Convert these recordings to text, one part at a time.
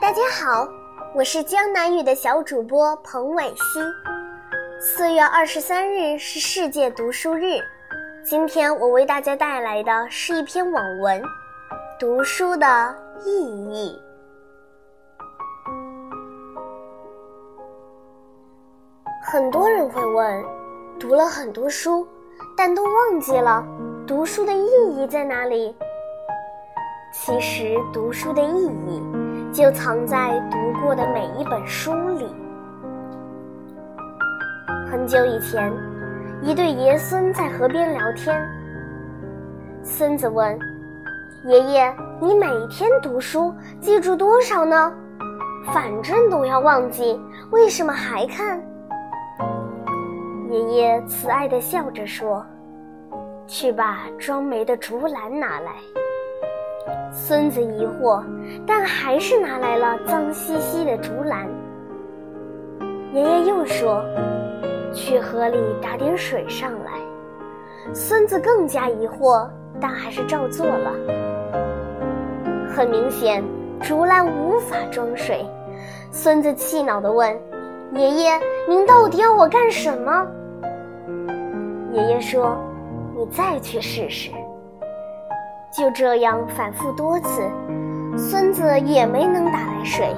大家好，我是江南语的小主播彭伟熙。四月二十三日是世界读书日，今天我为大家带来的是一篇网文《读书的意义》。很多人会问，读了很多书，但都忘记了读书的意义在哪里？其实，读书的意义就藏在读过的每一本书里。很久以前，一对爷孙在河边聊天。孙子问：“爷爷，你每天读书记住多少呢？反正都要忘记，为什么还看？”爷爷慈爱地笑着说：“去把装煤的竹篮拿来。”孙子疑惑，但还是拿来了脏兮兮的竹篮。爷爷又说：“去河里打点水上来。”孙子更加疑惑，但还是照做了。很明显，竹篮无法装水。孙子气恼地问：“爷爷，您到底要我干什么？”爷爷说：“你再去试试。”就这样反复多次，孙子也没能打来水。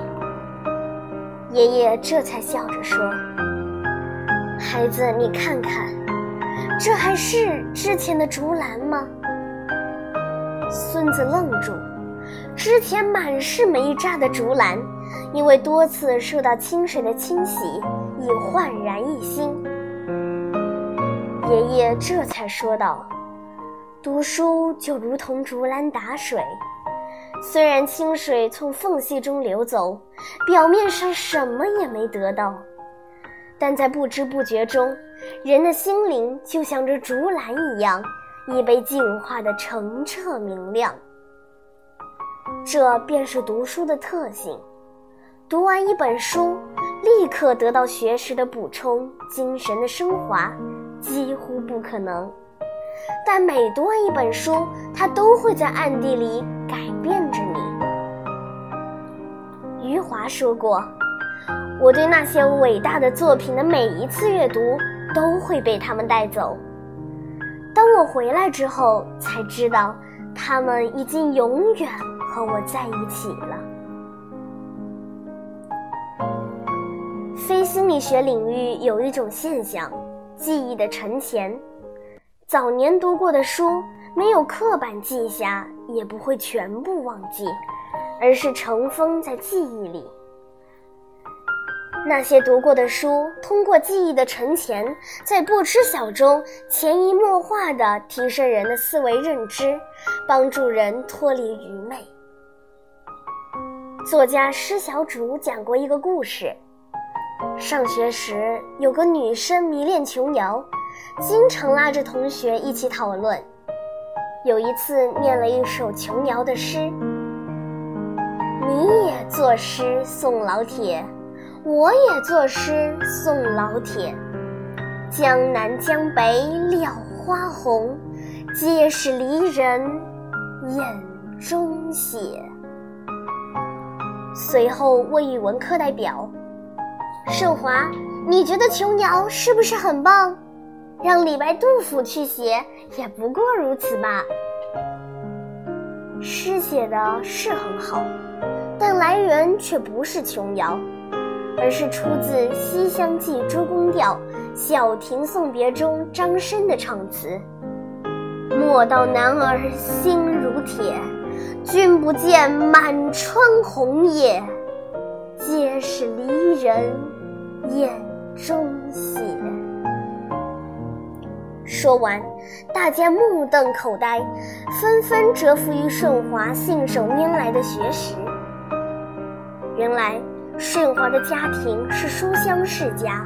爷爷这才笑着说：“孩子，你看看，这还是之前的竹篮吗？”孙子愣住，之前满是煤渣的竹篮，因为多次受到清水的清洗，已焕然一新。爷爷这才说道。读书就如同竹篮打水，虽然清水从缝隙中流走，表面上什么也没得到，但在不知不觉中，人的心灵就像这竹篮一样，已被净化的澄澈明亮。这便是读书的特性：读完一本书，立刻得到学识的补充，精神的升华，几乎不可能。但每读完一本书，它都会在暗地里改变着你。余华说过：“我对那些伟大的作品的每一次阅读，都会被他们带走。当我回来之后，才知道他们已经永远和我在一起了。”非心理学领域有一种现象：记忆的沉潜。早年读过的书，没有刻板记下，也不会全部忘记，而是尘封在记忆里。那些读过的书，通过记忆的沉潜，在不知晓中潜移默化地提升人的思维认知，帮助人脱离愚昧。作家施小主讲过一个故事：上学时，有个女生迷恋琼瑶。经常拉着同学一起讨论。有一次念了一首琼瑶的诗：“你也作诗送老铁，我也作诗送老铁。江南江北了花红，皆是离人眼中血。”随后问语文课代表：“盛华，你觉得琼瑶是不是很棒？”让李白、杜甫去写，也不过如此吧。诗写的是很好，但来源却不是琼瑶，而是出自《西厢记·周公调·小亭送别》中张生的唱词：“莫道男儿心如铁，君不见满窗红叶，皆是离人眼中血。”说完，大家目瞪口呆，纷纷折服于顺华信手拈来的学识。原来，顺华的家庭是书香世家，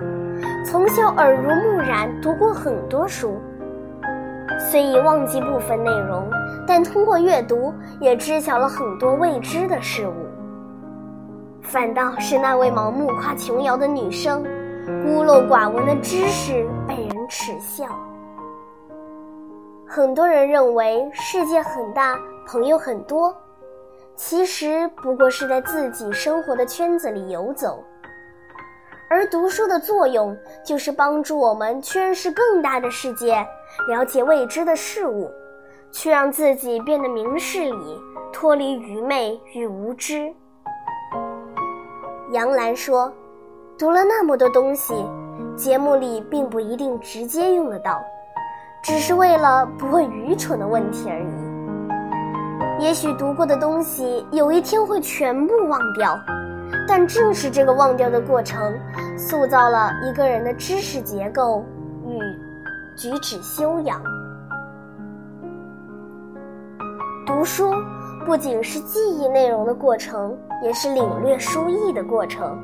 从小耳濡目染，读过很多书。虽已忘记部分内容，但通过阅读，也知晓了很多未知的事物。反倒是那位盲目夸琼瑶的女生，孤陋寡闻的知识被人耻笑。很多人认为世界很大，朋友很多，其实不过是在自己生活的圈子里游走。而读书的作用，就是帮助我们去认识更大的世界，了解未知的事物，去让自己变得明事理，脱离愚昧与无知。杨澜说：“读了那么多东西，节目里并不一定直接用得到，只是为了不问愚蠢的问题而已。也许读过的东西，有一天会全部忘掉。”但正是这个忘掉的过程，塑造了一个人的知识结构与举止修养。读书不仅是记忆内容的过程，也是领略书意的过程。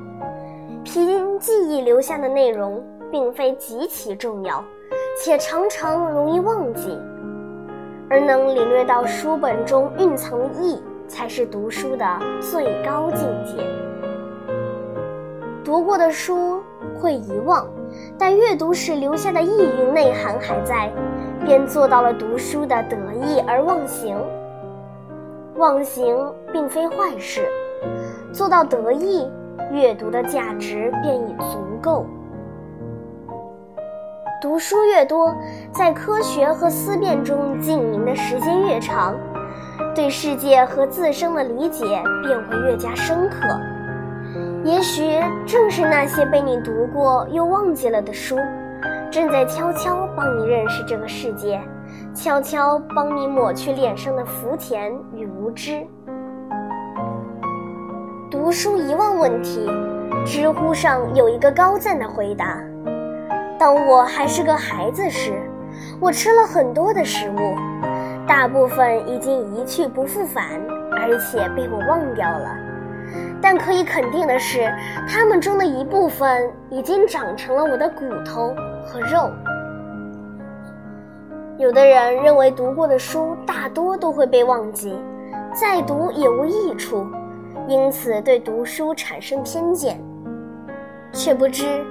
凭记忆留下的内容，并非极其重要，且常常容易忘记，而能领略到书本中蕴藏的意，才是读书的最高境界。读过的书会遗忘，但阅读时留下的意蕴内涵还在，便做到了读书的得意而忘形。忘形并非坏事，做到得意，阅读的价值便已足够。读书越多，在科学和思辨中浸淫的时间越长，对世界和自身的理解便会越加深刻。也许正是那些被你读过又忘记了的书，正在悄悄帮你认识这个世界，悄悄帮你抹去脸上的浮甜与无知。读书遗忘问题，知乎上有一个高赞的回答：当我还是个孩子时，我吃了很多的食物，大部分已经一去不复返，而且被我忘掉了。但可以肯定的是，它们中的一部分已经长成了我的骨头和肉。有的人认为读过的书大多都会被忘记，再读也无益处，因此对读书产生偏见，却不知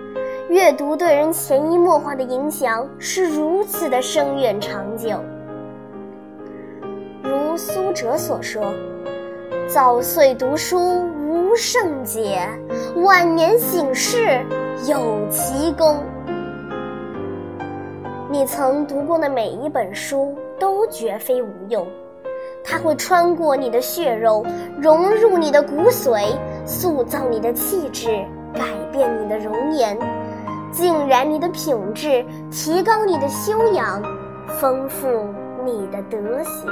阅读对人潜移默化的影响是如此的深远长久。如苏辙所说：“早岁读书。”无圣解，晚年醒世有奇功。你曾读过的每一本书都绝非无用，它会穿过你的血肉，融入你的骨髓，塑造你的气质，改变你的容颜，浸染你的品质，提高你的修养，丰富你的德行。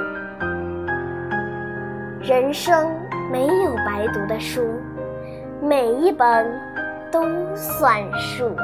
人生。没有白读的书，每一本都算数。